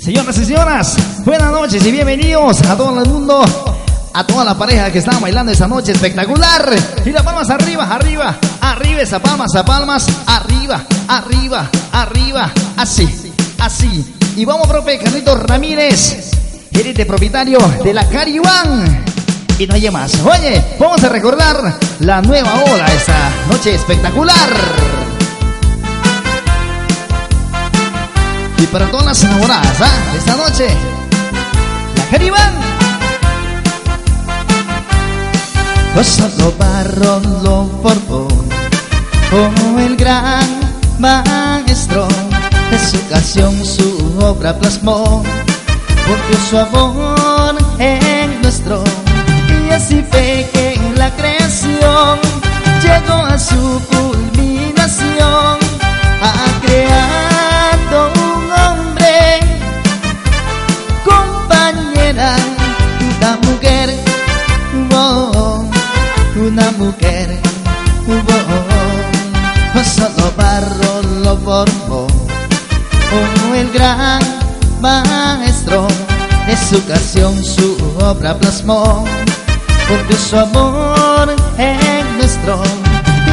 Señoras y señoras, buenas noches y bienvenidos a todo el mundo, a toda la pareja que está bailando esta noche espectacular. Y las palmas arriba, arriba, arriba, esa palmas, a palmas, arriba, arriba, arriba, así, así. Y vamos, profe Carlitos Ramírez, gerente propietario de la Caribán. Y no hay más. Oye, vamos a recordar la nueva ola esta noche espectacular. Para todas las enamoradas, ¿ah? Esta noche, la Caribán. Solo barro lo formó como el gran maestro de su canción su obra plasmó porque su amor en nuestro y así fue que la creación llegó a su culminación solo barro lo formó. Como el gran maestro de su canción su obra plasmó. Porque su amor es nuestro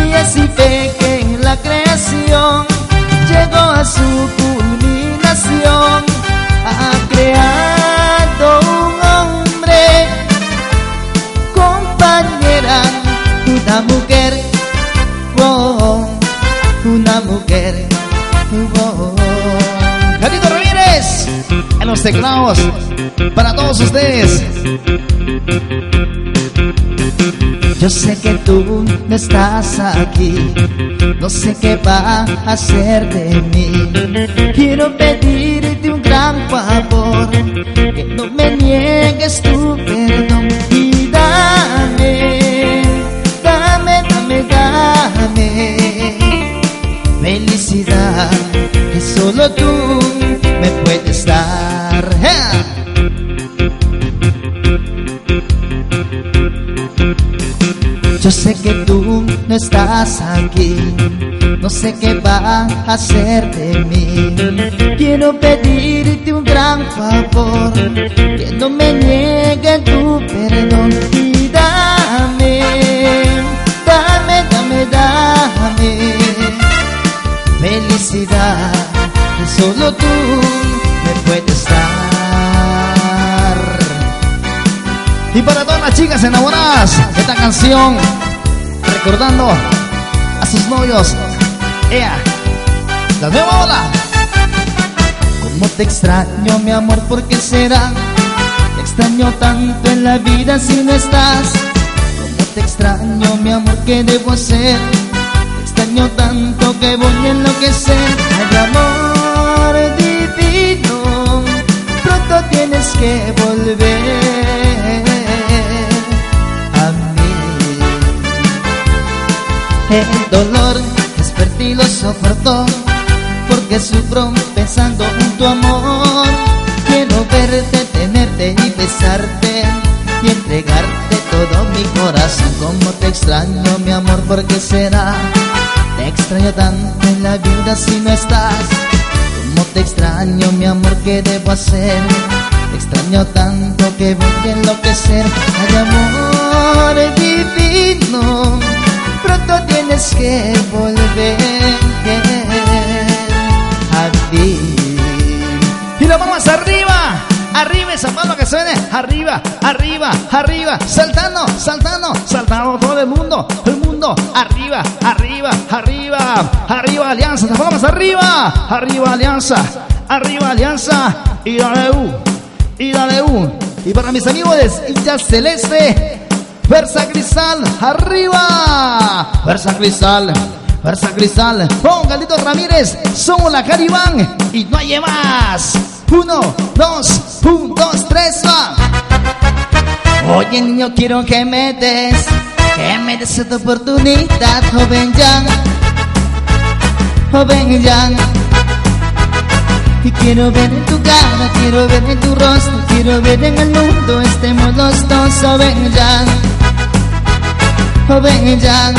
y así fue que en la creación llegó a su culminación. Ha creado un hombre compañera una mujer. Oh, mujer oh. Carlitos Ramírez, en los teclados, para todos ustedes. Yo sé que tú no estás aquí, no sé qué va a hacer de mí. Quiero pedirte un gran favor, que no me niegues tu Yo sé que tú no estás aquí, no sé qué va a hacer de mí. Quiero pedirte un gran favor, que no me niegue tu perdón Y para todas las chicas enamoradas, esta canción, recordando a sus novios, ea, la nueva ola. Como te extraño, mi amor, ¿por qué será? Te extraño tanto en la vida si no estás. Como te extraño, mi amor, ¿qué debo hacer? Te extraño tanto que voy a enloquecer. Ay, amor divino, pronto tienes que volver El dolor despertí lo soportó porque sufro pensando en tu amor. Quiero verte, tenerte y besarte y entregarte todo mi corazón. Como te extraño, mi amor, ¿por qué será? Te extraño tanto en la vida si no estás. Como te extraño, mi amor, ¿qué debo hacer? Te extraño tanto que voy a enloquecer. Ay, amor divino, tienes que volver a mí. Y la vamos arriba, arriba esa mano que suene, arriba, arriba, arriba, saltando, saltando, saltando todo el mundo, el mundo, arriba, arriba, arriba, arriba alianza, nos vamos arriba, arriba alianza, arriba alianza, y dale U, y dale U. Y para mis amigos de celeste, Versa Cristal, arriba, Versa Cristal. Versa Cristal, con Galdito Ramírez, somos la Caribán y no hay más. Uno, dos, un, dos, tres, va. Oye niño quiero que me des, que me des esta oportunidad, joven Jan, joven Jan. Y quiero ver en tu cara, quiero ver en tu rostro, quiero ver en el mundo, estemos los dos, joven Jan.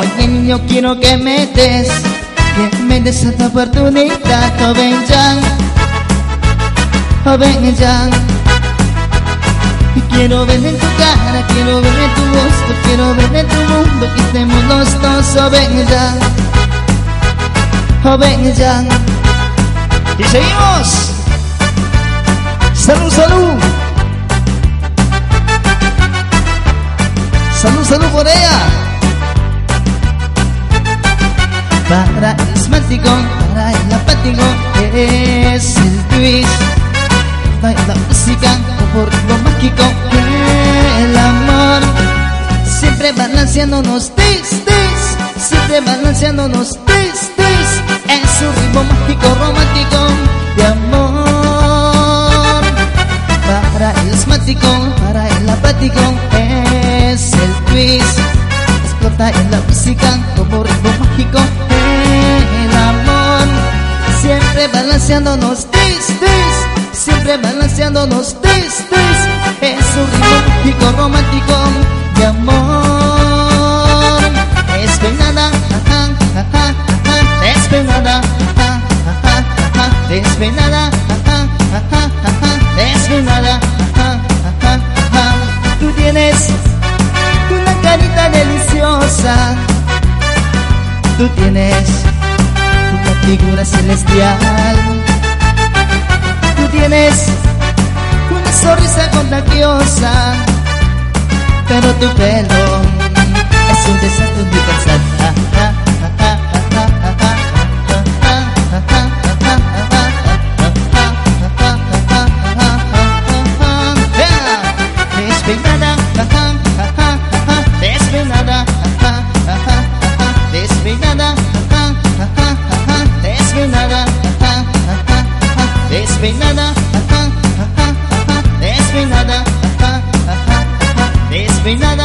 Oye niño quiero que me des, que me des esta oportunidad, joven Jan, joven Jan. Y quiero ver en tu cara, quiero ver en tu rostro, quiero ver en tu mundo que estemos los dos, joven Jan, joven Jan. Y seguimos. Salud, salud. Salud, por ella. Para el asmático, para el apático, es el twist. Baila música por lo mágico, el amor. Siempre balanceándonos, tis, tis. Siempre balanceándonos, tis, tis. Es un ritmo mágico, romántico de amor. Para el asmático, para el apático, es. Explota en la música como ritmo mágico, el amor. Siempre balanceándonos, tis, tis. Siempre balanceándonos, tis, tis. Es un ritmo mágico, romántico de amor. Despeinada, ajá, ajá, ajá. Ajá, ajá. Despeinada, ajá, ajá, ajá. Tú tienes una carita deliciosa. Tú tienes una figura celestial. Tú tienes una sonrisa contagiosa. Pero tu pelo es un desastre universal. Ah, no hay nada